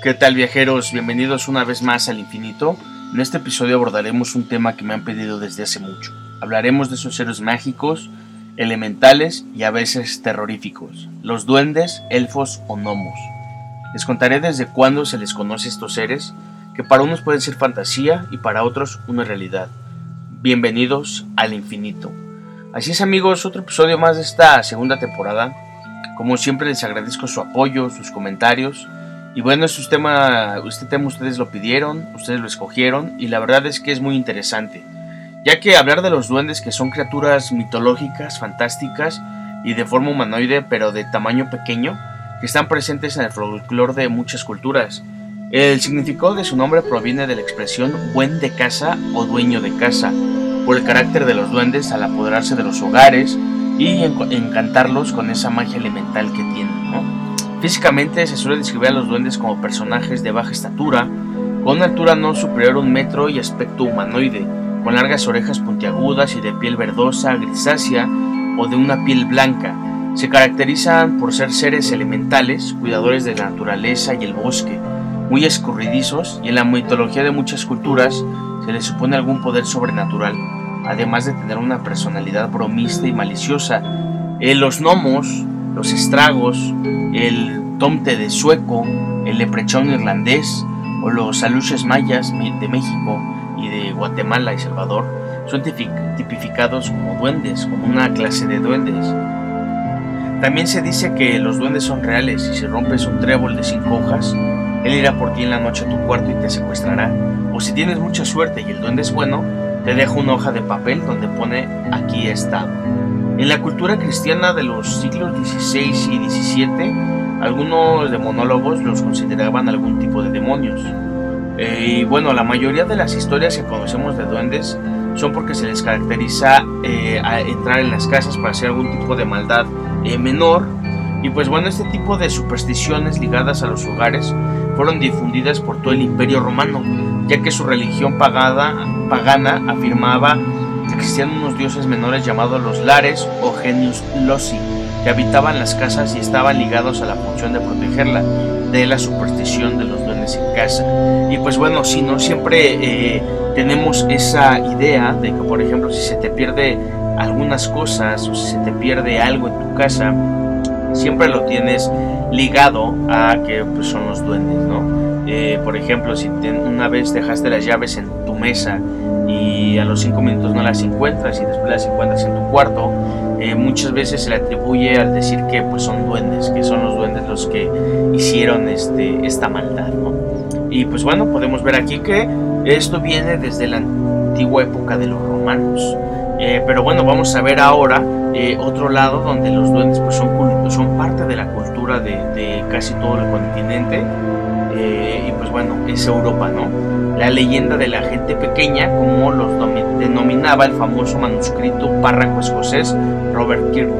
¿Qué tal viajeros? Bienvenidos una vez más al infinito. En este episodio abordaremos un tema que me han pedido desde hace mucho. Hablaremos de esos seres mágicos, elementales y a veces terroríficos, los duendes, elfos o gnomos. Les contaré desde cuándo se les conoce a estos seres, que para unos pueden ser fantasía y para otros una realidad. Bienvenidos al infinito. Así es amigos, otro episodio más de esta segunda temporada. Como siempre les agradezco su apoyo, sus comentarios y bueno, este tema, este tema ustedes lo pidieron, ustedes lo escogieron y la verdad es que es muy interesante, ya que hablar de los duendes que son criaturas mitológicas, fantásticas y de forma humanoide pero de tamaño pequeño, que están presentes en el folclore de muchas culturas. El significado de su nombre proviene de la expresión buen de casa o dueño de casa, por el carácter de los duendes al apoderarse de los hogares y encantarlos con esa magia elemental que tienen. ¿no? Físicamente se suele describir a los duendes como personajes de baja estatura, con una altura no superior a un metro y aspecto humanoide, con largas orejas puntiagudas y de piel verdosa, grisácea o de una piel blanca. Se caracterizan por ser seres elementales, cuidadores de la naturaleza y el bosque, muy escurridizos y en la mitología de muchas culturas se les supone algún poder sobrenatural, además de tener una personalidad bromista y maliciosa. Eh, los gnomos los estragos, el tomte de sueco, el leprechón irlandés o los aluches mayas de México y de Guatemala y Salvador son tipificados como duendes, como una clase de duendes. También se dice que los duendes son reales y si rompes un trébol de cinco hojas, él irá por ti en la noche a tu cuarto y te secuestrará. O si tienes mucha suerte y el duende es bueno, te deja una hoja de papel donde pone aquí está. En la cultura cristiana de los siglos XVI y XVII, algunos demonólogos los consideraban algún tipo de demonios. Eh, y bueno, la mayoría de las historias que conocemos de duendes son porque se les caracteriza eh, a entrar en las casas para hacer algún tipo de maldad eh, menor. Y pues bueno, este tipo de supersticiones ligadas a los hogares fueron difundidas por todo el imperio romano, ya que su religión pagana afirmaba existían unos dioses menores llamados los Lares o Genius Loci, que habitaban las casas y estaban ligados a la función de protegerla, de la superstición de los duendes en casa. Y pues bueno, si no siempre eh, tenemos esa idea de que, por ejemplo, si se te pierde algunas cosas o si se te pierde algo en tu casa, siempre lo tienes ligado a que pues, son los duendes, ¿no? Eh, por ejemplo, si una vez dejaste las llaves en mesa y a los cinco minutos no las encuentras y después las encuentras en tu cuarto, eh, muchas veces se le atribuye al decir que pues son duendes, que son los duendes los que hicieron este, esta maldad, ¿no? Y pues bueno, podemos ver aquí que esto viene desde la antigua época de los romanos. Eh, pero bueno, vamos a ver ahora eh, otro lado donde los duendes pues son, son parte de la cultura de, de casi todo el continente. y pues bueno, es Europa, ¿no? la leyenda de la gente pequeña, como los denominaba el famoso manuscrito párraco escocés Robert Kirk.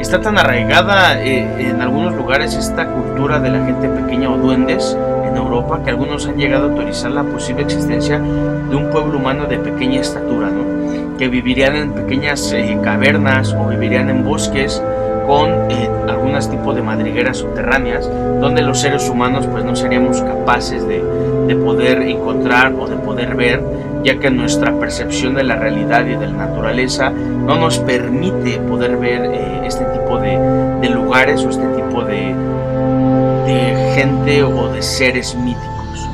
Está tan arraigada eh, en algunos lugares esta cultura de la gente pequeña o duendes en Europa que algunos han llegado a autorizar la posible existencia de un pueblo humano de pequeña estatura, ¿no? que vivirían en pequeñas eh, cavernas o vivirían en bosques con eh, algunos tipos de madrigueras subterráneas donde los seres humanos pues no seríamos capaces de, de, poder encontrar o de poder ver ya que nuestra percepción de la realidad y de la naturaleza no nos permite poder ver eh, este tipo de, de, lugares o este tipo de, de, gente o de seres míticos.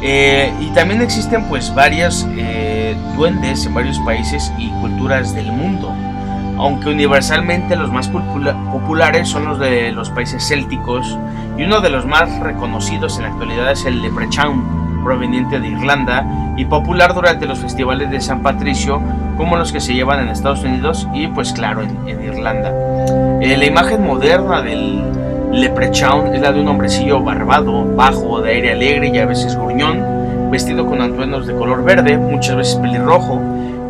Eh, y también existen pues varias duendes en varios países y culturas del mundo aunque universalmente los más populares son los de los países célticos y uno de los más reconocidos en la actualidad es el Leprechaun, proveniente de Irlanda y popular durante los festivales de San Patricio como los que se llevan en Estados Unidos y pues claro en, Irlanda. Eh, la imagen moderna del Leprechaun es la de un hombrecillo barbado, bajo, de aire alegre y a veces gruñón, vestido con atuendos de color verde, muchas veces pelirrojo,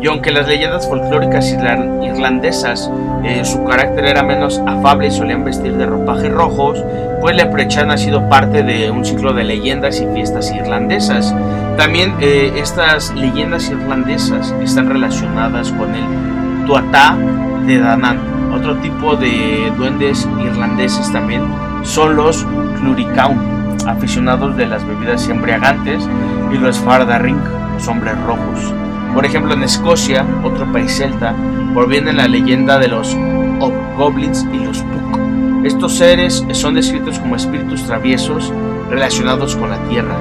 y aunque las leyendas folclóricas irlandesas eh, su carácter era menos afable y solían vestir de ropajes rojos, pues Leprechaun ha sido parte de un ciclo de leyendas y fiestas irlandesas. También eh, estas leyendas irlandesas están relacionadas con el Tuatha de Danann. Otro tipo de duendes irlandeses también son los Cluricaun. aficionados de las bebidas embriagantes, y los Fardaring, los hombres rojos. Por ejemplo, en Escocia, otro país celta, proviene la leyenda de los Hobgoblins y los Puck. Estos seres son descritos como espíritus traviesos relacionados con la tierra.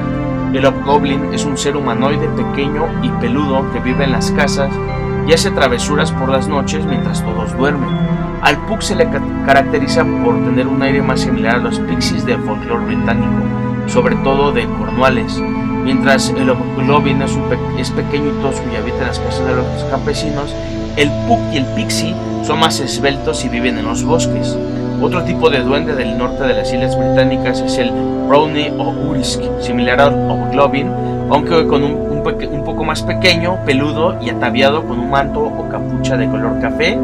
El Hobgoblin es un ser humanoide pequeño y peludo que vive en las casas y hace travesuras por las noches mientras todos duermen. Al Puck se le caracteriza por tener un aire más similar a los pixies del folclore británico, sobre todo de Cornualles, mientras el Hobgoblin es, es pequeño y tosco y habita en las casas de los campesinos, el Puck y el Pixie son más esbeltos y viven en los bosques. Otro tipo de duende del norte de las Islas Británicas es el Brownie o Urisk, similar al Hobgoblin, aunque con un, un, poco más pequeño, peludo y ataviado con un manto o capucha de color café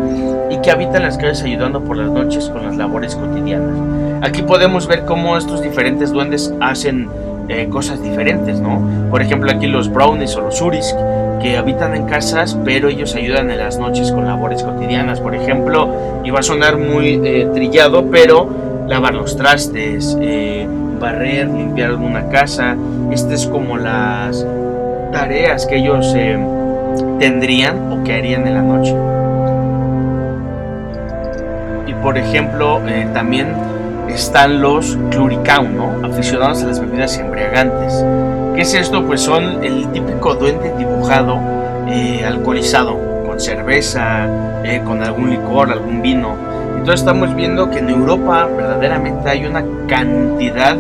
y que habita en las calles ayudando por las noches con las labores cotidianas. Aquí podemos ver cómo estos diferentes duendes hacen eh, cosas diferentes, ¿no? Por ejemplo, aquí los brownies o los urisk, que habitan en casas, pero ellos ayudan en las noches con labores cotidianas. Por ejemplo, iba a sonar muy eh, trillado, pero lavar los trastes, eh, barrer, limpiar alguna casa. Estas es como las tareas que ellos tendrían o que harían en la noche. Y por ejemplo, también están los cluricaun, ¿no? aficionados a las bebidas embriagantes. ¿Qué es esto? Pues son el típico duende dibujado, eh, alcoholizado, con cerveza, eh, con algún licor, algún vino. Entonces estamos viendo que en Europa verdaderamente hay una cantidad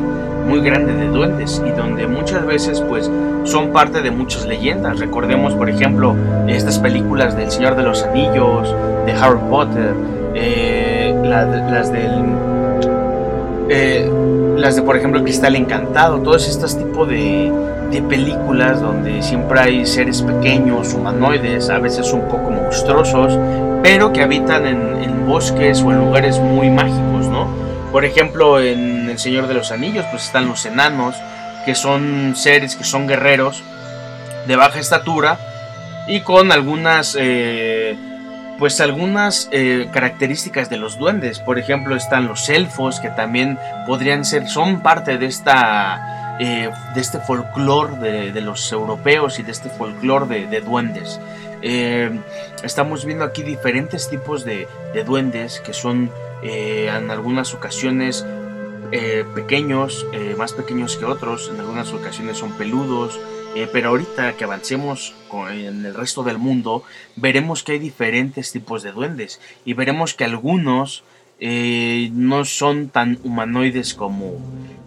muy grande de duendes y donde muchas veces pues son parte de muchas leyendas. Recordemos por ejemplo estas películas del Señor de los Anillos, de Harry Potter, eh, las del eh, las de, por ejemplo, Cristal Encantado, todos estos tipos de, películas donde siempre hay seres pequeños, humanoides, a veces un poco monstruosos, pero que habitan en, en, bosques o en lugares muy mágicos, ¿no? Por ejemplo, en El Señor de los Anillos, pues están los enanos, que son seres que son guerreros de baja estatura y con algunas eh, pues algunas eh, características de los duendes. Por ejemplo, están los elfos, que también podrían ser, son parte de esta. Eh, de este folclore de, los europeos y de este folclore de, duendes. Eh, estamos viendo aquí diferentes tipos de, duendes que son en algunas ocasiones pequeños, más pequeños que otros, en algunas ocasiones son peludos, eh, pero ahorita que avancemos en el resto del mundo, veremos que hay diferentes tipos de duendes y veremos que algunos eh, no son tan humanoides como,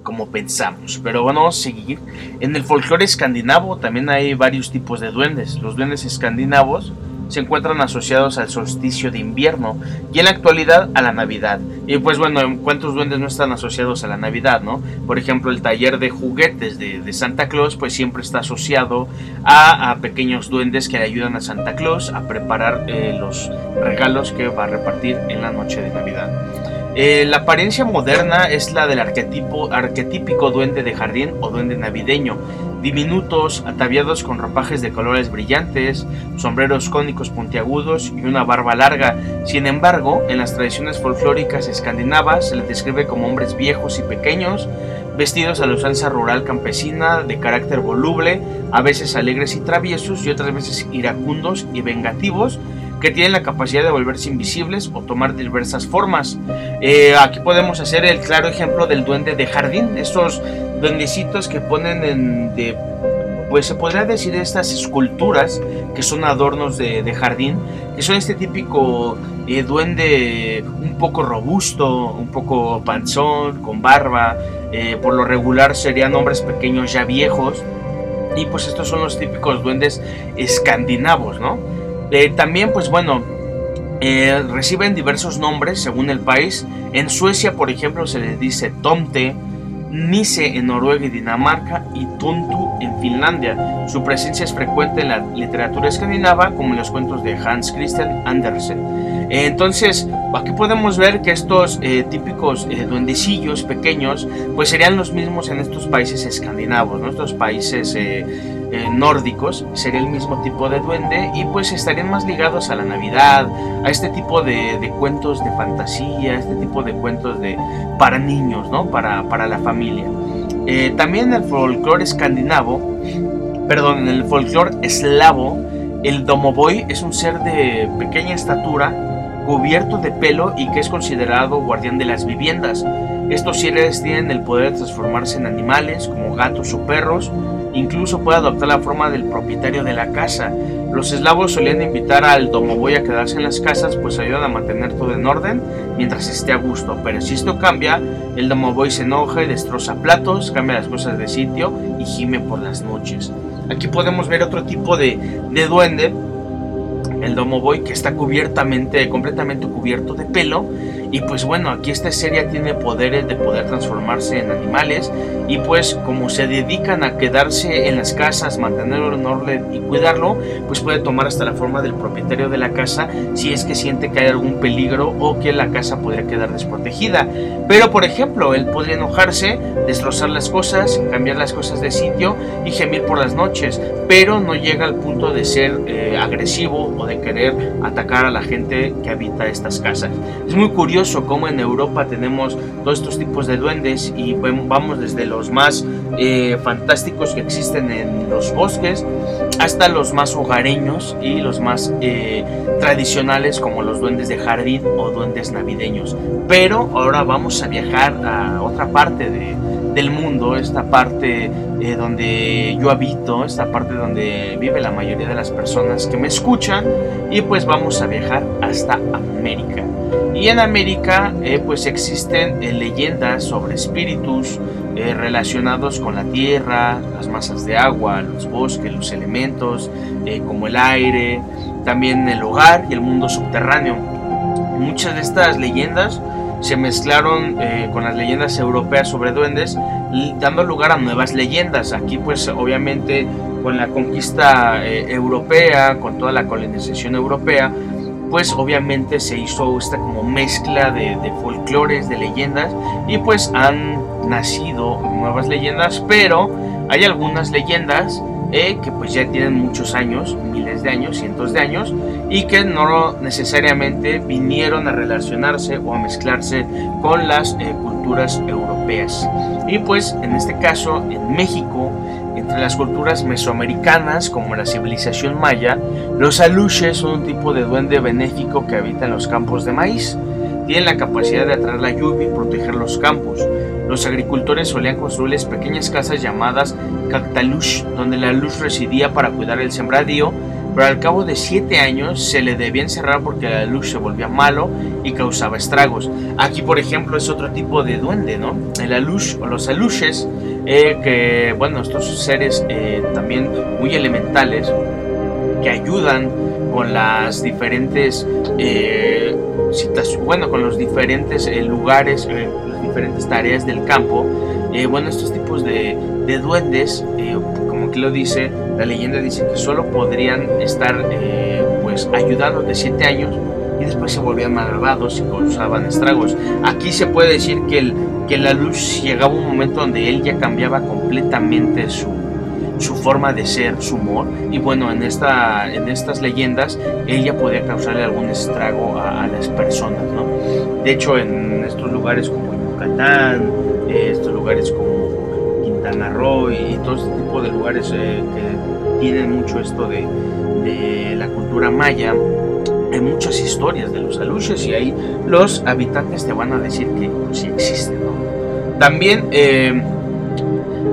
como pensamos. Pero bueno, vamos a seguir. En el folclore escandinavo también hay varios tipos de duendes. Los duendes escandinavos se encuentran asociados al solsticio de invierno y en la actualidad a la Navidad. Y pues bueno, ¿cuántos duendes no están asociados a la Navidad, no? Por ejemplo, el taller de juguetes de, Santa Claus pues siempre está asociado a, pequeños duendes que le ayudan a Santa Claus a preparar eh, los regalos que va a repartir en la noche de Navidad. Eh, la apariencia moderna es la del arquetipo, arquetípico duende de jardín o duende navideño, diminutos, ataviados con ropajes de colores brillantes, sombreros cónicos puntiagudos y una barba larga. Sin embargo, en las tradiciones folclóricas escandinavas se les describe como hombres viejos y pequeños, vestidos a la usanza rural campesina, de carácter voluble, a veces alegres y traviesos y otras veces iracundos y vengativos, que tienen la capacidad de volverse invisibles o tomar diversas formas. Eh, aquí podemos hacer el claro ejemplo del duende de jardín, estos duendecitos que ponen en pues se podría decir estas esculturas que son adornos de, jardín, que son este típico eh, duende un poco robusto, un poco panzón, con barba, eh, por lo regular serían hombres pequeños ya viejos, y pues estos son los típicos duendes escandinavos, ¿no? Eh, también, pues bueno, eh, reciben diversos nombres según el país. En Suecia, por ejemplo, se les dice Tomte, Nise en Noruega y Dinamarca y Tuntu en Finlandia. Su presencia es frecuente en la literatura escandinava, como en los cuentos de Hans Christian Andersen. Eh, entonces, aquí podemos ver que estos típicos duendecillos pequeños, pues serían los mismos en estos países escandinavos, nuestros países eh, nórdicos sería el mismo tipo de duende y pues estarían más ligados a la Navidad, a este tipo de, cuentos de fantasía, este tipo de cuentos de para niños, ¿no? Para, para la familia. Eh, también en el folclore escandinavo, perdón, el folclore eslavo, el Domovoy es un ser de pequeña estatura, cubierto de pelo y que es considerado guardián de las viviendas. Estos seres tienen el poder de transformarse en animales como gatos o perros, incluso puede adoptar la forma del propietario de la casa. Los eslavos solían invitar al domovoy a quedarse en las casas pues ayudan a mantener todo en orden mientras esté a gusto, pero si esto cambia, el domovoy se enoja y destroza platos, cambia las cosas de sitio y gime por las noches. Aquí podemos ver otro tipo de, de duende el Domoboy que está cubiertamente, completamente cubierto de pelo. Y pues bueno, aquí esta serie tiene poderes de poder transformarse en animales. Y pues como se dedican a quedarse en las casas, mantenerlo en orden y cuidarlo, pues puede tomar hasta la forma del propietario de la casa si es que siente que hay algún peligro o que la casa podría quedar desprotegida. Pero por ejemplo, él podría enojarse, destrozar las cosas, cambiar las cosas de sitio y gemir por las noches. Pero no llega al punto de ser eh, agresivo o de querer atacar a la gente que habita estas casas. Es muy curioso cómo en Europa tenemos todos estos tipos de duendes y vamos desde los más eh, fantásticos que existen en los bosques hasta los más hogareños y los más eh, tradicionales como los duendes de jardín o duendes navideños. Pero ahora vamos a viajar a otra parte de, del mundo, esta parte eh, donde yo habito, esta parte donde vive la mayoría de las personas que me escuchan y pues vamos a viajar hasta América. Y en América eh, pues existen eh, leyendas sobre espíritus relacionados con la tierra, las masas de agua, los bosques, los elementos como el aire, también el hogar y el mundo subterráneo. Muchas de estas leyendas se mezclaron eh, con las leyendas europeas sobre duendes, dando lugar a nuevas leyendas. Aquí pues obviamente con la conquista eh, europea, con toda la colonización europea, pues obviamente se hizo esta como mezcla de, de folclores, de leyendas, y pues han nacido nuevas leyendas, pero hay algunas leyendas eh, que pues ya tienen muchos años, miles de años, cientos de años, y que no necesariamente vinieron a relacionarse o a mezclarse con las eh, culturas europeas. Y pues en este caso, en México, entre las culturas mesoamericanas, como la civilización maya, los aluches son un tipo de duende benéfico que habita en los campos de maíz. Tienen la capacidad de atraer la lluvia y proteger los campos. Los agricultores solían construirles pequeñas casas llamadas cactalush, donde la luz residía para cuidar el sembradío, pero al cabo de siete años se le debía encerrar porque la luz se volvía malo y causaba estragos. Aquí, por ejemplo, es otro tipo de duende, ¿no? El alush o los alushes, eh, que, bueno, estos seres eh, también muy elementales que ayudan con las diferentes eh, bueno, con los diferentes lugares, las diferentes tareas del campo. bueno, estos tipos de, de duendes, eh, como aquí lo dice, la leyenda dice que solo podrían estar eh, pues ayudando de 7 años y después se volvían malvados y causaban estragos. Aquí se puede decir que, el, que la luz llegaba un momento donde él ya cambiaba completamente su, su forma de ser, su humor. Y bueno, en, esta, en estas leyendas, él ya podía causarle algún estrago a, las personas, ¿no? De hecho, en estos lugares como Yucatán, eh, estos lugares como Quintana y todo este tipo de lugares eh, que tienen mucho esto de, la cultura maya, hay muchas historias de los aluches y ahí los habitantes te van a decir que pues, sí existen. También eh,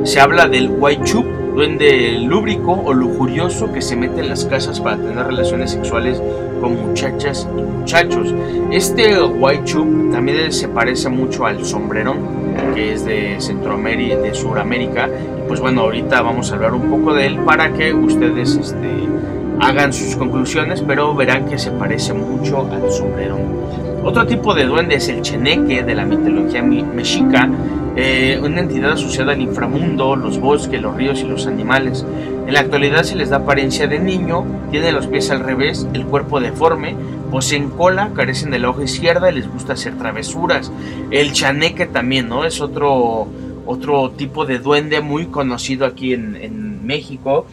se habla del Huaychup, duende lúbrico o lujurioso que se mete en las casas para tener relaciones sexuales con muchachas y muchachos. Este Huaychup también se parece mucho al sombrerón que es de Centroamérica, de Suramérica. pues bueno, ahorita vamos a hablar un poco de él para que ustedes este, hagan sus conclusiones, pero verán que se parece mucho al sombrero. Otro tipo de duende es el cheneque de la mitología mexica, eh, una entidad asociada al inframundo, los bosques, los ríos y los animales. En la actualidad se les da apariencia de niño, tiene los pies al revés, el cuerpo deforme, poseen cola, carecen de la hoja izquierda y les gusta hacer travesuras. El chaneque también, ¿no? Es otro, otro tipo de duende muy conocido aquí en, México.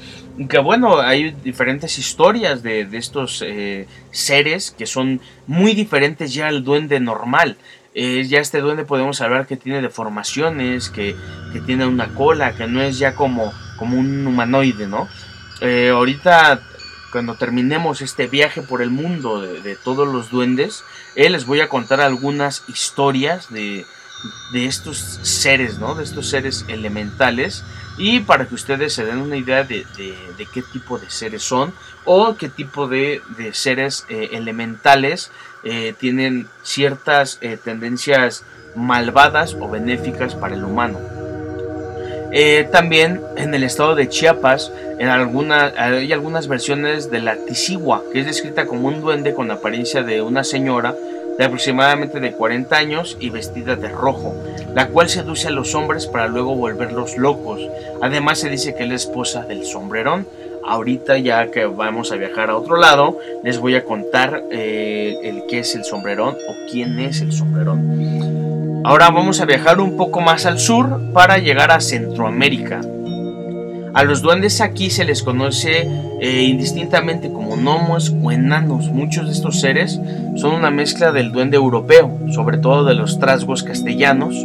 Que bueno, hay diferentes historias de, estos eh, seres que son muy diferentes ya al duende normal. Eh, ya este duende podemos hablar que tiene deformaciones, que, que, tiene una cola, que no es ya como, como un humanoide, ¿no? Eh, ahorita, cuando terminemos este viaje por el mundo de, todos los duendes, eh, les voy a contar algunas historias de, de estos seres, ¿no? De estos seres elementales y para que ustedes se den una idea de, de, qué tipo de seres son o qué tipo de, de seres eh, elementales eh, tienen ciertas eh, tendencias malvadas o benéficas para el humano. también en el estado de Chiapas hay algunas versiones de la Tisigua, que es descrita como un duende con apariencia de una señora de aproximadamente de 40 años y vestida de rojo, la cual seduce a los hombres para luego volverlos locos. Además se dice que es la esposa del sombrerón. Ahorita ya que vamos a viajar a otro lado, les voy a contar eh, el qué es el sombrerón o quién es el sombrerón. Ahora vamos a viajar un poco más al sur para llegar a Centroamérica. A los duendes aquí se les conoce eh, indistintamente como gnomos o enanos. Muchos de estos seres son una mezcla del duende europeo, sobre todo de los trasgos castellanos,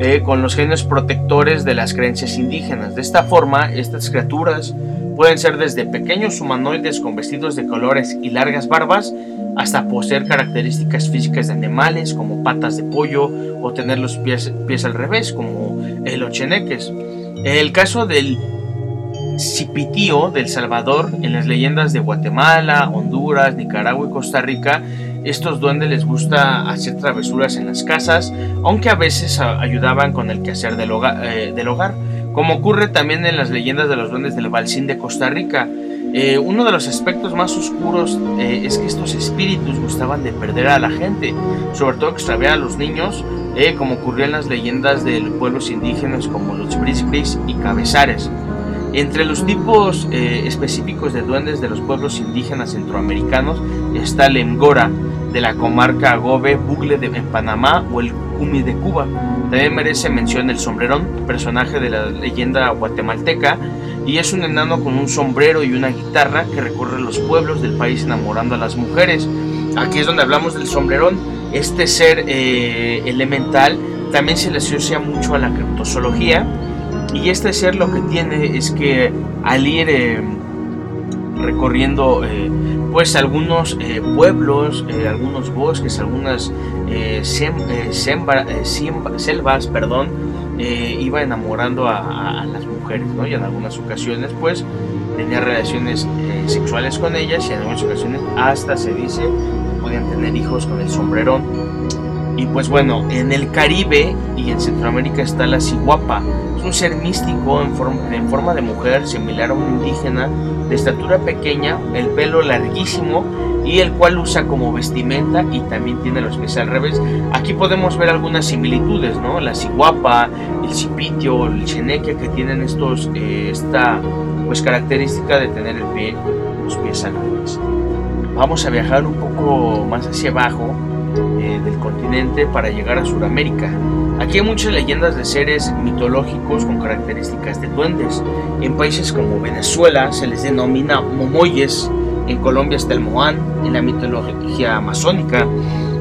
eh, con los genes protectores de las creencias indígenas. De esta forma, estas criaturas pueden ser desde pequeños humanoides con vestidos de colores y largas barbas, hasta poseer características físicas de animales como patas de pollo o tener los pies, pies al revés como el ocheneques. El caso del Cipitío del Salvador en las leyendas de Guatemala, Honduras, Nicaragua y Costa Rica. Estos duendes les gusta hacer travesuras en las casas, aunque a veces ayudaban con el quehacer del eh, del hogar como ocurre también en las leyendas de los duendes del Balsín de Costa Rica. Eh, uno de los aspectos más oscuros eh, es que estos espíritus gustaban de perder a la gente, sobre todo extraviar a los niños, como ocurrió en las leyendas de pueblos indígenas como los Bris y Cabezares. Entre los tipos eh, específicos de duendes de los pueblos indígenas centroamericanos está el Engora de la comarca Agobe, Bugle de, en Panamá o el Cumi de Cuba. También merece mención el sombrerón, personaje de la leyenda guatemalteca, y es un enano con un sombrero y una guitarra que recorre los pueblos del país enamorando a las mujeres. Aquí es donde hablamos del sombrerón. Este ser eh, elemental también se le asocia mucho a la criptozoología y este ser lo que tiene es que al ir eh, recorriendo eh, pues algunos eh, pueblos, algunos bosques, algunas selvas, perdón, iba enamorando a, las mujeres, ¿no? Y en algunas ocasiones pues tenía relaciones sexuales con ellas y en algunas ocasiones hasta se dice podían tener hijos con el sombrerón. Y pues bueno, en el Caribe y en Centroamérica está la ciguapa. Es un ser místico en forma, de mujer, similar a un indígena, de estatura pequeña, el pelo larguísimo y el cual usa como vestimenta y también tiene los pies al revés. Aquí podemos ver algunas similitudes, ¿no? La ciguapa, el cipitio, el cheneque que tienen estos, eh, esta pues característica de tener el pie, los pies al revés. Vamos a viajar un poco más hacia abajo del continente para llegar a Sudamérica. Aquí hay muchas leyendas de seres mitológicos con características de duendes. En países como Venezuela se les denomina momoyes, en Colombia está el moán, en la mitología amazónica,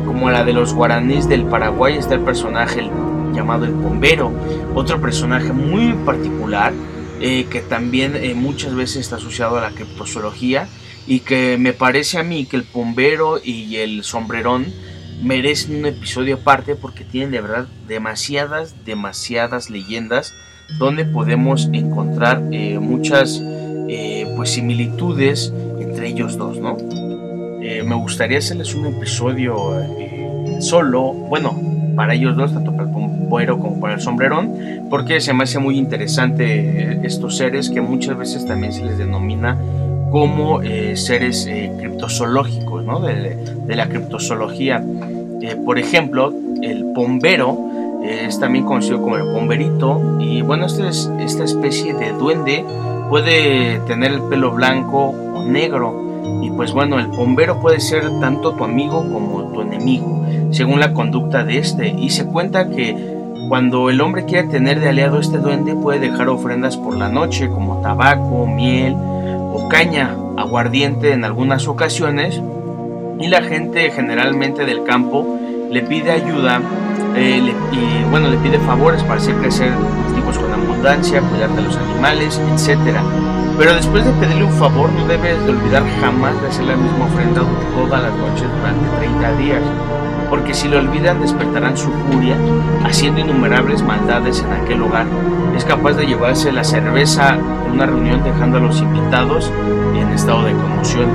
como la de los guaraníes del Paraguay está el personaje llamado el bombero, otro personaje muy particular eh, que también eh, muchas veces está asociado a la criptozoología y que me parece a mí que el bombero y el sombrerón merecen un episodio aparte porque tienen de verdad demasiadas, demasiadas leyendas donde podemos encontrar eh, muchas eh, pues similitudes entre ellos dos, ¿no? Eh, me gustaría hacerles un episodio solo, bueno, para ellos dos, tanto para el bombero como para el sombrerón, porque se me hace muy interesante estos seres que muchas veces también se les denomina como seres criptozoológicos, ¿no? De, de la criptozoología. Eh, por ejemplo, el pombero es también conocido como el pomberito y bueno, esta, es, esta especie de duende puede tener el pelo blanco o negro y pues bueno, el pombero puede ser tanto tu amigo como tu enemigo, según la conducta de este. Y se cuenta que cuando el hombre quiere tener de aliado este duende puede dejar ofrendas por la noche como tabaco, miel o caña, aguardiente en algunas ocasiones y la gente generalmente del campo le pide ayuda eh, y bueno, le pide favores para hacer crecer cultivos con abundancia, cuidar de los animales, etc. Pero después de pedirle un favor, no debes de olvidar jamás de hacer la misma ofrenda todas las noches durante 30 días porque si lo olvidan despertarán su furia, haciendo innumerables maldades en aquel lugar. Es capaz de llevarse la cerveza en una reunión dejando a los invitados en estado de conmoción.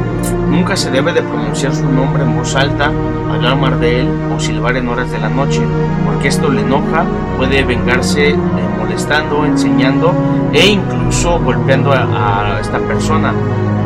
Nunca se debe de pronunciar su nombre en voz alta, hablar de él o silbar en horas de la noche, porque esto le enoja, puede vengarse eh, molestando, enseñando e incluso golpeando a esta persona.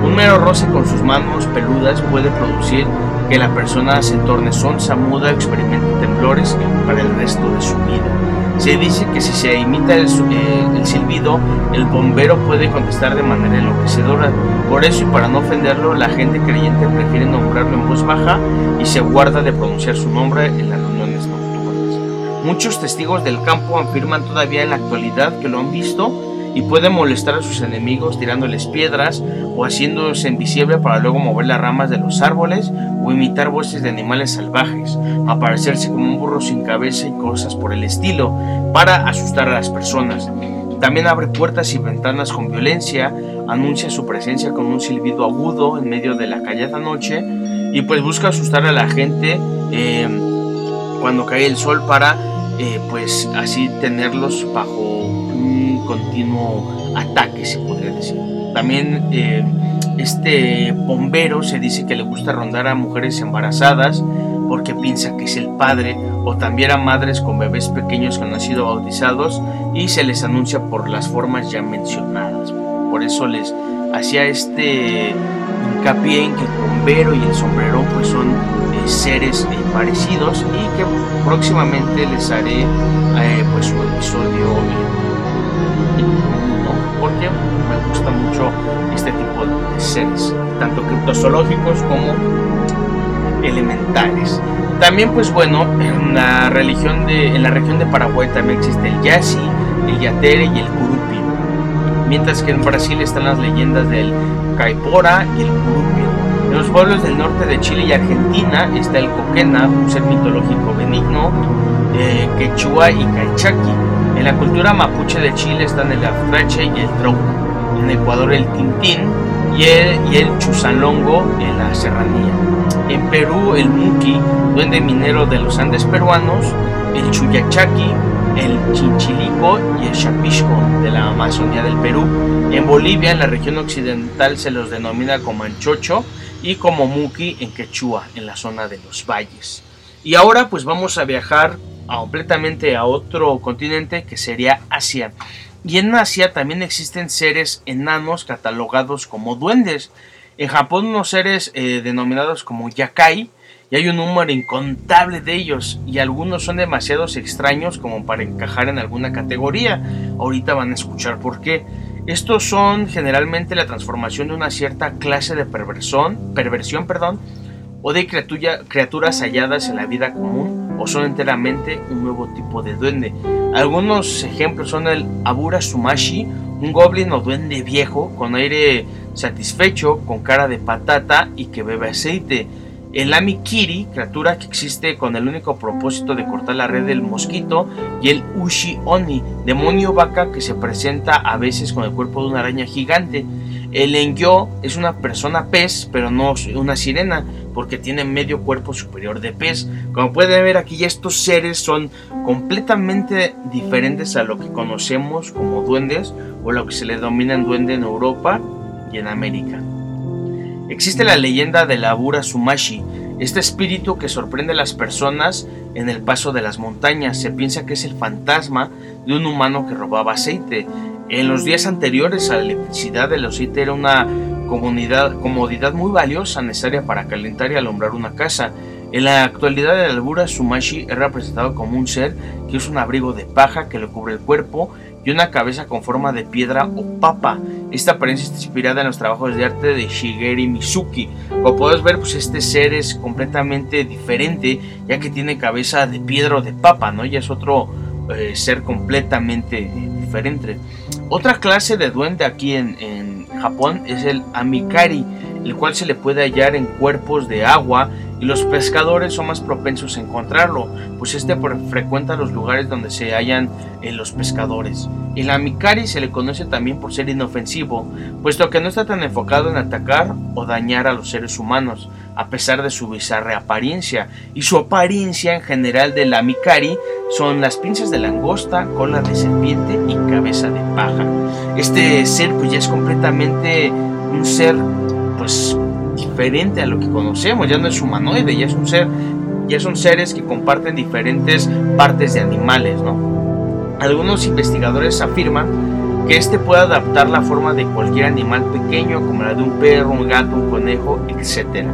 Un mero roce con sus manos peludas puede producir que la persona se torne sonsa, muda, experimente temblores para el resto de su vida. Se dice que si se imita el, eh, el, silbido, el bombero puede contestar de manera enloquecedora. Por eso y para no ofenderlo, la gente creyente prefiere nombrarlo en voz baja y se guarda de pronunciar su nombre en las reuniones nocturnas. Muchos testigos del campo afirman todavía en la actualidad que lo han visto y puede molestar a sus enemigos tirándoles piedras o haciéndose invisible para luego mover las ramas de los árboles o imitar voces de animales salvajes, aparecerse como un burro sin cabeza y cosas por el estilo para asustar a las personas. También abre puertas y ventanas con violencia, anuncia su presencia con un silbido agudo en medio de la callada noche y pues busca asustar a la gente eh, cuando cae el sol para eh, pues así tenerlos bajo continuo ataque, se podría decir. También eh, este bombero se dice que le gusta rondar a mujeres embarazadas porque piensa que es el padre o también a madres con bebés pequeños que no han sido bautizados y se les anuncia por las formas ya mencionadas. Por eso les hacía este hincapié en que el bombero y el sombrero pues son eh, seres eh, parecidos y que próximamente les haré pues un episodio porque me gusta mucho este tipo de seres, tanto criptozoológicos como elementales. También pues bueno, en la religión de en la región de Paraguay también existe el Yasi, el Yatere y el Curupi. Mientras que en Brasil están las leyendas del Caipora y el Curupi. En los pueblos del norte de Chile y Argentina está el Coquena, un ser mitológico benigno, eh, Quechua y Caichaki en la cultura mapuche de Chile están el Aftrache y el Trou. En Ecuador el Tintín y el, y el Chusalongo en la serranía. En Perú el Muki, duende minero de los Andes peruanos, el Chuyachaki, el Chinchilico y el Chapisco de la Amazonía del Perú. En Bolivia, en la región occidental, se los denomina como Anchocho y como Muki en Quechua, en la zona de los valles. Y ahora pues vamos a viajar completamente a otro continente que sería Asia. Y en Asia también existen seres enanos catalogados como duendes. En Japón unos seres eh, denominados como yakai y hay un número incontable de ellos y algunos son demasiado extraños como para encajar en alguna categoría. Ahorita van a escuchar por qué. Estos son generalmente la transformación de una cierta clase de perversión, perversión perdón, o de criaturas halladas en la vida común o son enteramente un nuevo tipo de duende. Algunos ejemplos son el Abura Sumashi, un goblin o duende viejo con aire satisfecho, con cara de patata y que bebe aceite. El Amikiri, criatura que existe con el único propósito de cortar la red del mosquito, y el Ushi Oni, demonio vaca que se presenta a veces con el cuerpo de una araña gigante. El Engyo es una persona pez, pero no una sirena, porque tiene medio cuerpo superior de pez. Como pueden ver aquí, estos seres son completamente diferentes a lo que conocemos como duendes o lo que se le denomina duende en Europa y en América. Existe la leyenda de la Bura Sumashi, este espíritu que sorprende a las personas en el paso de las montañas. Se piensa que es el fantasma de un humano que robaba aceite. En los días anteriores a la electricidad, del aceite era una comodidad muy valiosa necesaria para calentar y alumbrar una casa. En la actualidad, el albura Sumashi es representado como un ser que usa un abrigo de paja que le cubre el cuerpo y una cabeza con forma de piedra o papa. Esta apariencia está inspirada en los trabajos de arte de Shigeru Mizuki. Como puedes ver, pues este ser es completamente diferente, ya que tiene cabeza de piedra o de papa, ¿no? Ya es otro eh, ser completamente diferente. Otra clase de duende aquí en, Japón es el Amikari, el cual se le puede hallar en cuerpos de agua y los pescadores son más propensos a encontrarlo, pues este frecuenta los lugares donde se hallan eh, los pescadores. El Amicari se le conoce también por ser inofensivo, puesto que no está tan enfocado en atacar o dañar a los seres humanos, a pesar de su bizarra apariencia. Y su apariencia en general del Amicari son las pinzas de langosta, cola de serpiente y cabeza de paja. Este ser pues ya es completamente un ser pues diferente a lo que conocemos, ya no es humanoide, ya es un ser, ya son seres que comparten diferentes partes de animales, ¿no? Algunos investigadores afirman que este puede adaptar la forma de cualquier animal pequeño, como la de un perro, un gato, un conejo, etc.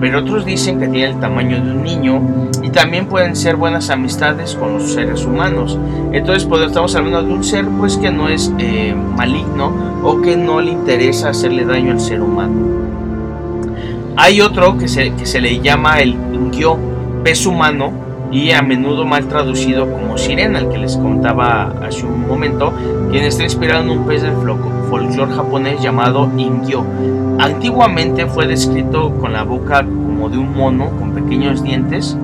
Pero otros dicen que tiene el tamaño de un niño y también pueden ser buenas amistades con los seres humanos. Entonces pues, estamos hablando de un ser pues que no es eh, maligno o que no le interesa hacerle daño al ser humano. Hay otro que se, que se le llama el Ingyo, pez humano, y a menudo mal traducido como sirena, el que les contaba hace un momento, quien está inspirado en un pez del folclore japonés llamado Ingyo. Antiguamente fue descrito con la boca como de un mono con pequeños dientes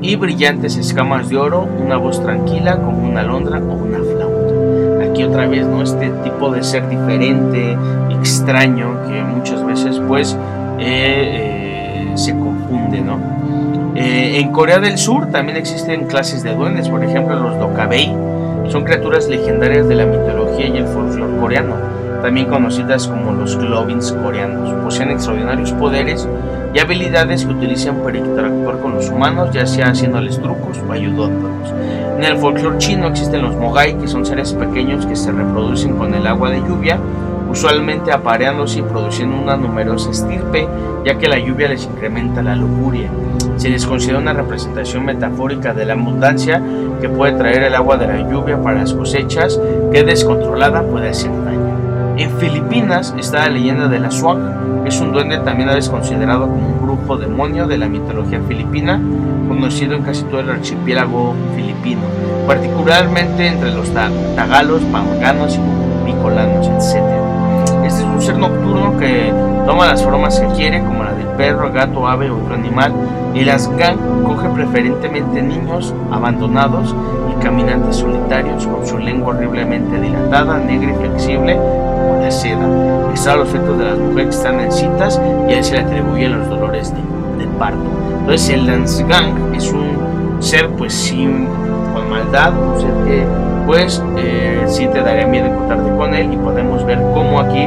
y brillantes escamas de oro, una voz tranquila como una alondra o una flauta. Aquí otra vez, ¿no? Este tipo de ser diferente, extraño, que muchas veces pues eh, se confunde. Eh, en Corea del Sur también existen clases de duendes, por ejemplo los Dokabei, son criaturas legendarias de la mitología y el folclore coreano, también conocidas como los Globins coreanos. Poseen extraordinarios poderes y habilidades que utilizan para interactuar con los humanos, ya sea haciéndoles trucos o ayudándolos. En el folclore chino existen los Mogai, que son seres pequeños que se reproducen con el agua de lluvia usualmente apareándose y produciendo una numerosa estirpe, ya que la lluvia les incrementa la lujuria. Se les considera una representación metafórica de la abundancia que puede traer el agua de la lluvia para las cosechas, que descontrolada puede hacer daño. En Filipinas está la leyenda de la Swag, que es un duende también a veces considerado como un grupo demonio de la mitología filipina, conocido en casi todo el archipiélago filipino, particularmente entre los tagalos, panganos y picolanos, etc. Este es un ser nocturno que toma las formas que quiere, como la del perro, gato, ave o otro animal, y las gang coge preferentemente niños abandonados y caminantes solitarios con su lengua horriblemente dilatada, negra y flexible de seda. Está a los efectos de las mujeres que están en citas y a él se le atribuyen los dolores de, parto. Entonces el Dance Gang es un ser pues sin con maldad, un ser que pues eh, sí te daría miedo encontrarte con él y podemos ver cómo aquí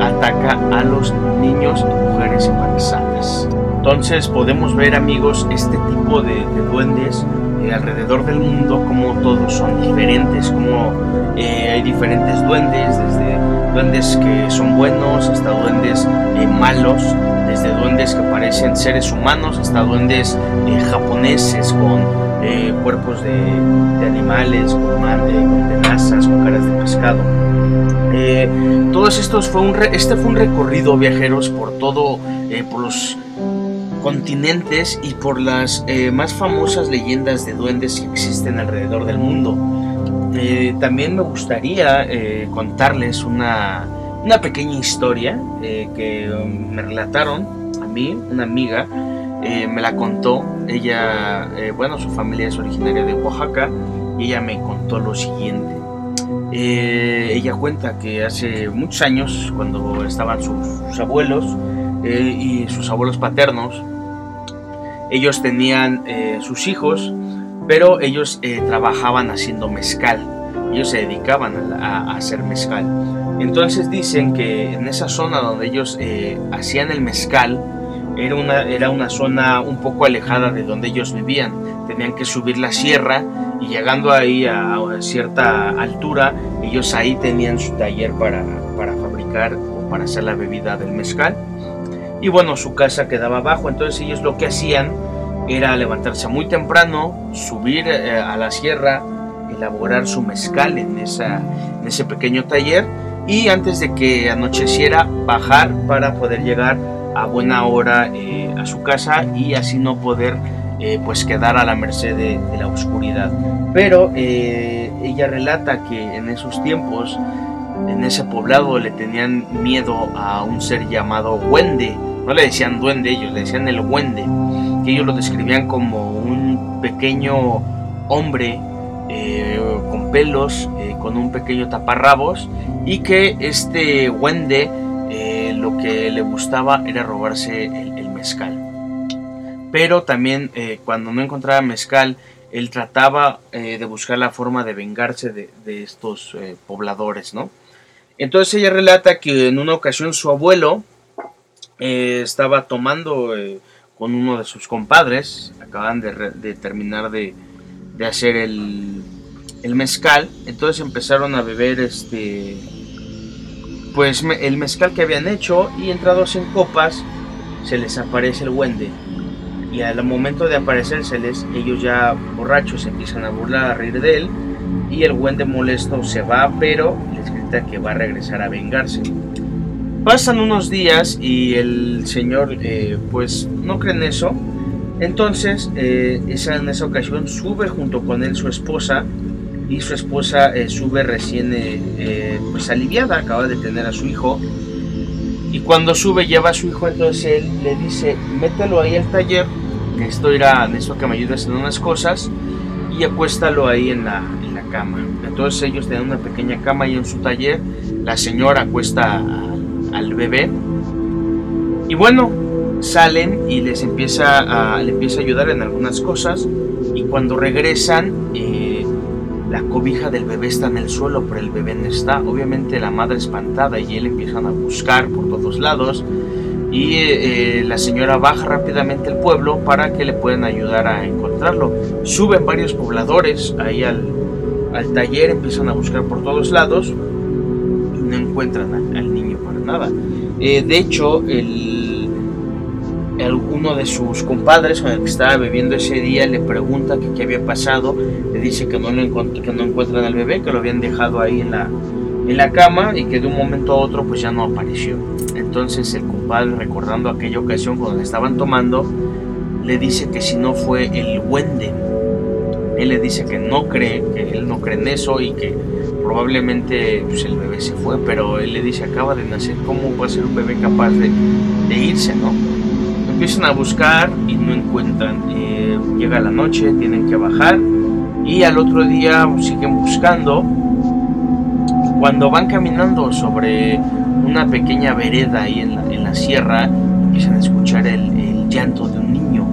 ataca a los niños y mujeres embarazadas. Entonces podemos ver amigos este tipo de, duendes eh, alrededor del mundo, como todos son diferentes, como eh, hay diferentes duendes, desde duendes que son buenos hasta duendes eh, malos, desde duendes que parecen seres humanos hasta duendes japoneses con eh, cuerpos de, animales, con, tenazas, con caras de pescado. Eh, todos estos fue un este fue un recorrido viajeros por todo, eh, por los continentes y por las más famosas leyendas de duendes que existen alrededor del mundo. También me gustaría contarles una, una, pequeña historia que um, me relataron a mí, una amiga, eh, me la contó. Ella, eh, bueno, su familia es originaria de Oaxaca y ella me contó lo siguiente. Eh, ella cuenta que hace muchos años, cuando estaban sus, abuelos y sus abuelos paternos, ellos tenían sus hijos, pero ellos trabajaban haciendo mezcal. Ellos se dedicaban a, hacer mezcal. Entonces dicen que en esa zona donde ellos hacían el mezcal, era una, era una zona un poco alejada de donde ellos vivían. Tenían que subir la sierra y llegando ahí a, cierta altura, ellos ahí tenían su taller para, para fabricar o para hacer la bebida del mezcal. Y bueno, su casa quedaba abajo, entonces ellos lo que hacían era levantarse muy temprano, subir eh, a la sierra, elaborar su mezcal en, ese pequeño taller y antes de que anocheciera bajar para poder llegar a buena hora eh, a su casa y así no poder eh, pues quedar a la merced de, la oscuridad. Pero ella relata que en esos tiempos, en ese poblado le tenían miedo a un ser llamado Wende. No le decían duende ellos, le decían el Wende. Que ellos lo describían como un pequeño hombre eh, con pelos, eh, con un pequeño taparrabos, y que este Wende eh, lo que le gustaba era robarse el, mezcal. Pero también cuando no encontraba mezcal, él trataba de buscar la forma de vengarse de, de estos pobladores, ¿no? Entonces ella relata que en una ocasión su abuelo estaba tomando con uno de sus compadres, acaban de, terminar de, hacer el, el, mezcal, entonces empezaron a beber este pues el mezcal que habían hecho y entrados en copas se les aparece el huende y al momento de aparecérseles ellos ya borrachos empiezan a burlar, a reír de él y el huende molesto se va pero les grita que va a regresar a vengarse. Pasan unos días y el señor eh, pues no cree en eso. Entonces eh, esa, en esa ocasión sube junto con él su esposa y su esposa eh, sube recién pues aliviada, acaba de tener a su hijo. Y cuando sube lleva a su hijo, entonces él le dice, mételo ahí al taller, que esto irá, eso que me ayudes en unas cosas, y acuéstalo ahí en la, en la cama. Entonces ellos tienen una pequeña cama ahí en su taller, la señora acuesta a al bebé. Y bueno, salen y les empieza a, le empieza a ayudar en algunas cosas. Y cuando regresan, eh, la cobija del bebé está en el suelo, pero el bebé no está. Obviamente la madre espantada y él empiezan a buscar por todos lados. Y eh, eh, la señora baja rápidamente al pueblo para que le puedan ayudar a encontrarlo. Suben varios pobladores ahí al, al taller, empiezan a buscar por todos lados y no encuentran al nada. Eh, de hecho, el, uno de sus compadres con el que estaba bebiendo ese día le pregunta qué había pasado. Le dice que no, lo que no encuentran al bebé, que lo habían dejado ahí en la, en la cama y que de un momento a otro pues ya no apareció. Entonces el compadre, recordando aquella ocasión cuando estaban tomando, le dice que si no fue el Wende. Él le dice que no cree, que él no cree en eso y que probablemente pues, el bebé se fue, pero él le dice, acaba de nacer, ¿cómo puede ser un bebé capaz de, irse, no? Empiezan a buscar y no encuentran. Eh, llega la noche, tienen que bajar y al otro día siguen buscando. Cuando van caminando sobre una pequeña vereda ahí en la, sierra, empiezan a escuchar el, llanto de un niño.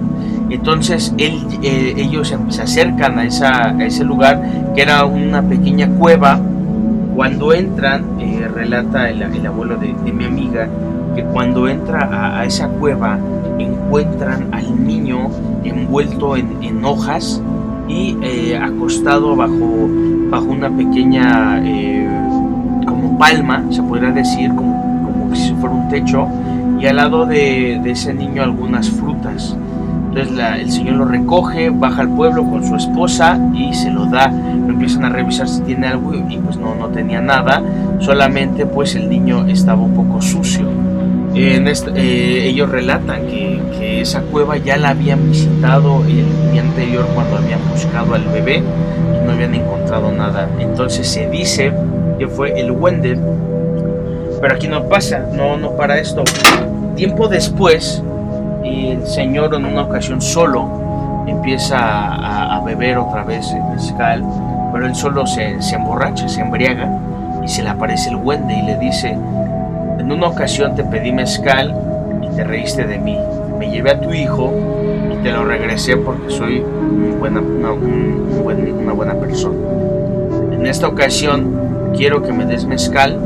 Entonces él, eh, ellos se acercan a, a, ese lugar que era una pequeña cueva cuando entran, eh, relata el, abuelo de, mi amiga, que cuando entra a, esa cueva encuentran al niño envuelto en, hojas y eh, acostado bajo, bajo una pequeña eh, como palma, se podría decir, como, como si fuera un techo, y al lado de, de ese niño algunas frutas. Entonces el señor lo recoge, baja al pueblo con su esposa y se lo da. Empiezan a revisar si tiene algo y pues no, no tenía nada. Solamente pues el niño estaba un poco sucio. En eh, ellos relatan que, que, esa cueva ya la habían visitado el día anterior cuando habían buscado al bebé y no habían encontrado nada. Entonces se dice que fue el Wendel. Pero aquí no pasa, no, no para esto. Tiempo después, el señor en una ocasión solo empieza a, beber otra vez el mezcal, pero él solo se, se, emborracha, se embriaga y se le aparece el Wende y le dice, en una ocasión te pedí mezcal y te reíste de mí, me llevé a tu hijo y te lo regresé porque soy buena, una, una buena persona. En esta ocasión quiero que me des mezcal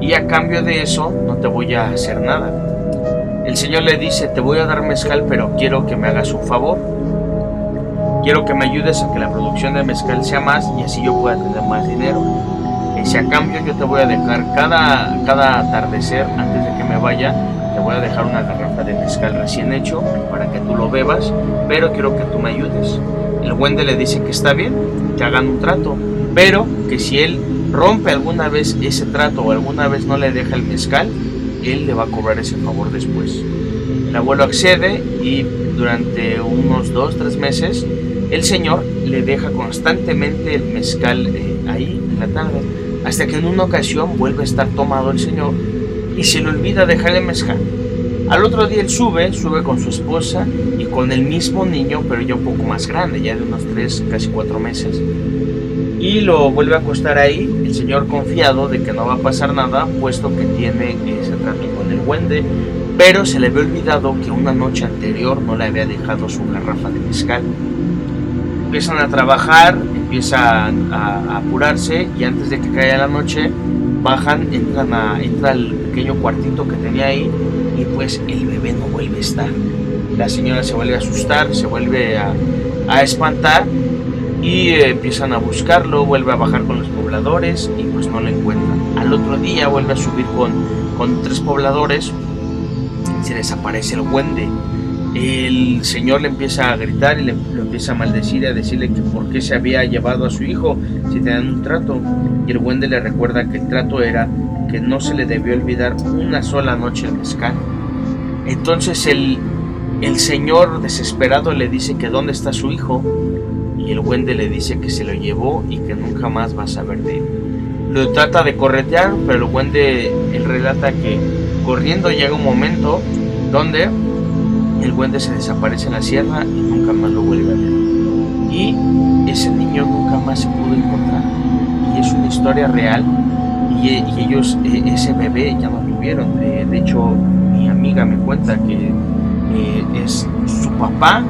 y a cambio de eso no te voy a hacer nada el Señor le dice, te voy a dar mezcal, pero quiero que me hagas un favor. Quiero que me ayudes a que la producción de mezcal sea más y así yo pueda tener más dinero. Y si a cambio yo te voy a dejar cada, cada atardecer, antes de que me vaya, te voy a dejar una garrafa de mezcal recién hecho para que tú lo bebas, pero quiero que tú me ayudes. El Wende le dice que está bien, que hagan un trato, pero que si él rompe alguna vez ese trato o alguna vez no le deja el mezcal, él le va a cobrar ese favor después. El abuelo accede y durante unos dos, tres meses el señor le deja constantemente el mezcal eh, ahí en la tarde, hasta que en una ocasión vuelve a estar tomado el señor y se le olvida dejarle mezcal. Al otro día él sube, sube con su esposa y con el mismo niño, pero ya un poco más grande, ya de unos 3, casi 4 meses. Y lo vuelve a acostar ahí, el señor confiado de que no va a pasar nada, puesto que tiene ese trato con el Wende, pero se le había olvidado que una noche anterior no le había dejado su garrafa de mezcal. Empiezan a trabajar, empiezan a, apurarse y antes de que caiga la noche bajan, entran a, entra al pequeño cuartito que tenía ahí y pues el bebé no vuelve a estar. La señora se vuelve a asustar, se vuelve a, espantar y eh, empiezan a buscarlo, vuelve a bajar con los pobladores y pues no lo encuentran. Al otro día vuelve a subir con, con tres pobladores, se desaparece el Wende el señor le empieza a gritar y le, empieza a maldecir y a decirle que por qué se había llevado a su hijo si tenían un trato. Y el Wende le recuerda que el trato era que no se le debió olvidar una sola noche el mezcal. Entonces el, el señor desesperado le dice que dónde está su hijo y el Wende le dice que se lo llevó y que nunca más va a saber de él. Lo trata de corretear, pero el Wende él relata que corriendo llega un momento donde el Wende se desaparece en la sierra y nunca más lo vuelve a ver. Y ese niño nunca más se pudo encontrar. Y es una historia real. Y, ellos, e, ese bebé ya no tuvieron. de hecho, mi amiga me cuenta que eh, es su papá,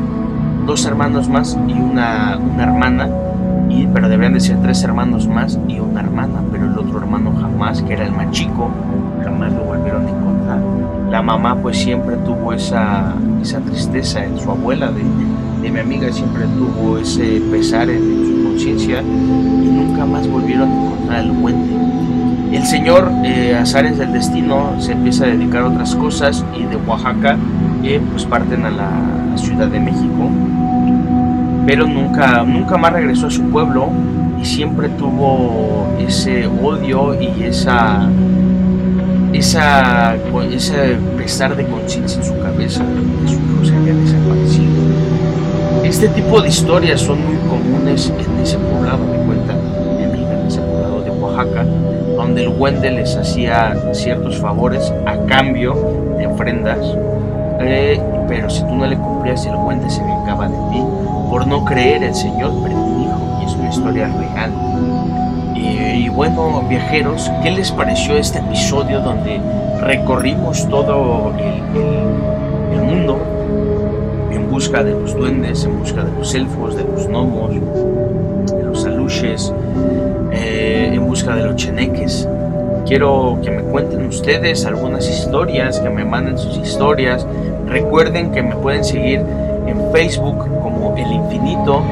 dos hermanos más y una, hermana. Pero deberían de ser tres hermanos más y una hermana. Pero el otro hermano jamás, que era el más chico, lo volvieron a encontrar. La mamá pues siempre tuvo esa, esa tristeza en su abuela de, de, mi amiga, siempre tuvo ese pesar en, su conciencia y nunca más volvieron a encontrar el puente. El señor eh, Azares del Destino se empieza a dedicar a otras cosas y de Oaxaca eh, pues parten a la Ciudad de México, pero nunca, nunca más regresó a su pueblo y siempre tuvo ese odio y esa esa, ese pesar de conciencia en su cabeza que su hijo se había desaparecido. Este tipo de historias son muy comunes en ese poblado, me cuenta mi amiga, en ese poblado de Oaxaca, donde el Wende les hacía ciertos favores a cambio de ofrendas, eh, pero si tú no le cumplías, el Wende se vengaba de ti por no creer el Señor, pero un hijo, y es una historia real y bueno, viajeros, ¿qué les pareció este episodio donde recorrimos todo el, mundo en busca de los duendes, en busca de los elfos, de los gnomos, de los aluches, eh, en busca de los cheneques? Quiero que me cuenten ustedes algunas historias, que me manden sus historias. Recuerden que me pueden seguir en Facebook como El Infinito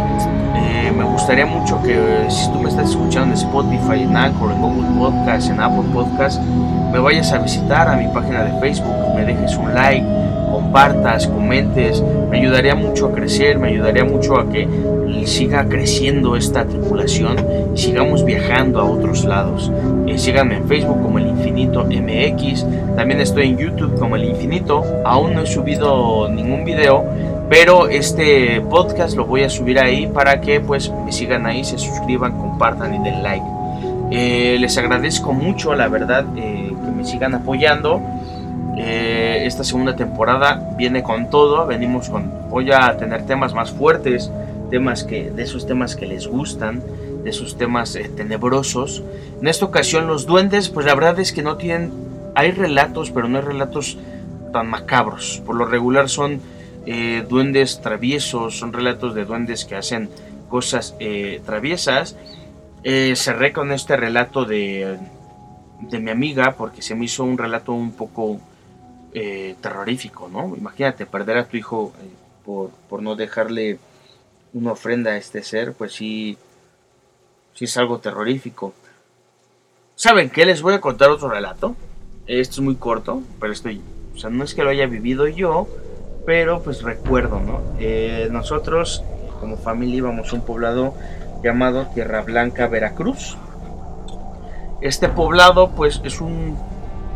me gustaría mucho que si tú me estás escuchando en Spotify, en Anchor, en Google Podcast, en Apple Podcast, me vayas a visitar a mi página de Facebook, me dejes un like, compartas, comentes, me ayudaría mucho a crecer, me ayudaría mucho a que siga creciendo esta tripulación y sigamos viajando a otros lados. Eh, síganme en Facebook como el Infinito MX, también estoy en YouTube como el Infinito, aún no he subido ningún video, pero este podcast lo voy a subir ahí para que pues me sigan ahí, se suscriban, compartan y den like. Eh, les agradezco mucho, la verdad, eh, que me sigan apoyando. Eh, esta segunda temporada viene con todo, venimos con, voy a tener temas más fuertes, temas que, de esos temas que les gustan, de esos temas tenebrosos. En esta ocasión los duendes, pues la verdad es que no tienen, hay relatos, pero no hay relatos tan macabros. Por lo regular son eh, duendes traviesos, son relatos de duendes que hacen cosas eh, traviesas. Eh, cerré con este relato de, de, mi amiga porque se me hizo un relato un poco terrorífico, ¿no? Imagínate perder a tu hijo por, por, no dejarle una ofrenda a este ser, pues sí, sí es algo terrorífico. ¿Saben qué? Les voy a contar otro relato. Esto es muy corto, pero estoy, o sea, no es que lo haya vivido yo, pero pues recuerdo, ¿no? Eh, nosotros como familia íbamos a un poblado llamado Tierra Blanca, Veracruz. Este poblado pues es un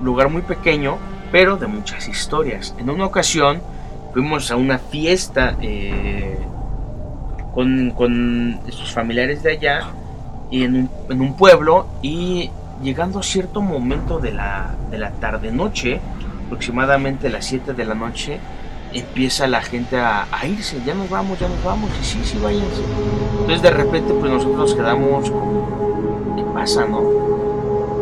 lugar muy pequeño, pero de muchas historias. En una ocasión fuimos a una fiesta eh, con, con sus familiares de allá y en un, en un pueblo y llegando a cierto momento de la, de la tarde-noche, aproximadamente las 7 de la noche, empieza la gente a, irse, ya nos vamos, ya nos vamos, y sí, sí, váyanse. Entonces de repente pues nosotros quedamos como, ¿qué pasa, no?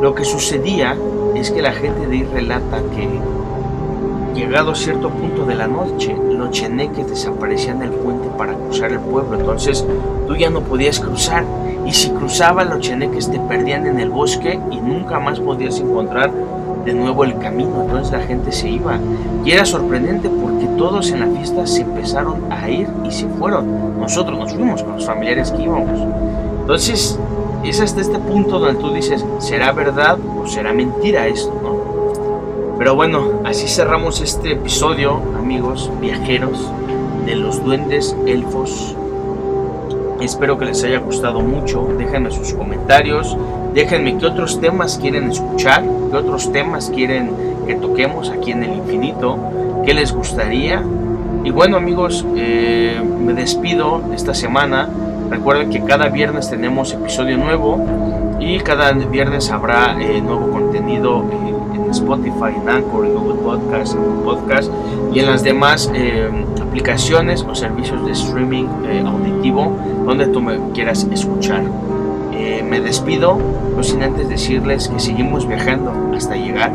Lo que sucedía es que la gente de ahí relata que llegado a cierto punto de la noche, los cheneques desaparecían del puente para cruzar el pueblo, entonces tú ya no podías cruzar, y si cruzabas los cheneques te perdían en el bosque y nunca más podías encontrar de nuevo el camino, entonces la gente se iba. Y era sorprendente porque todos en la fiesta se empezaron a ir y se fueron. Nosotros nos fuimos con los familiares que íbamos. Entonces es hasta este punto donde tú dices, ¿será verdad o será mentira esto? ¿no? Pero bueno, así cerramos este episodio, amigos viajeros, de los duendes elfos Espero que les haya gustado mucho. Déjenme sus comentarios. Déjenme qué otros temas quieren escuchar, qué otros temas quieren que toquemos aquí en el infinito, qué les gustaría. Y bueno amigos, eh, me despido esta semana. Recuerden que cada viernes tenemos episodio nuevo y cada viernes habrá eh, nuevo contenido en Spotify, en Anchor, en Google Podcast, en Podcast y en las demás eh, aplicaciones o servicios de streaming auditivo donde tú me quieras escuchar. Me despido, no sin antes decirles que seguimos viajando hasta llegar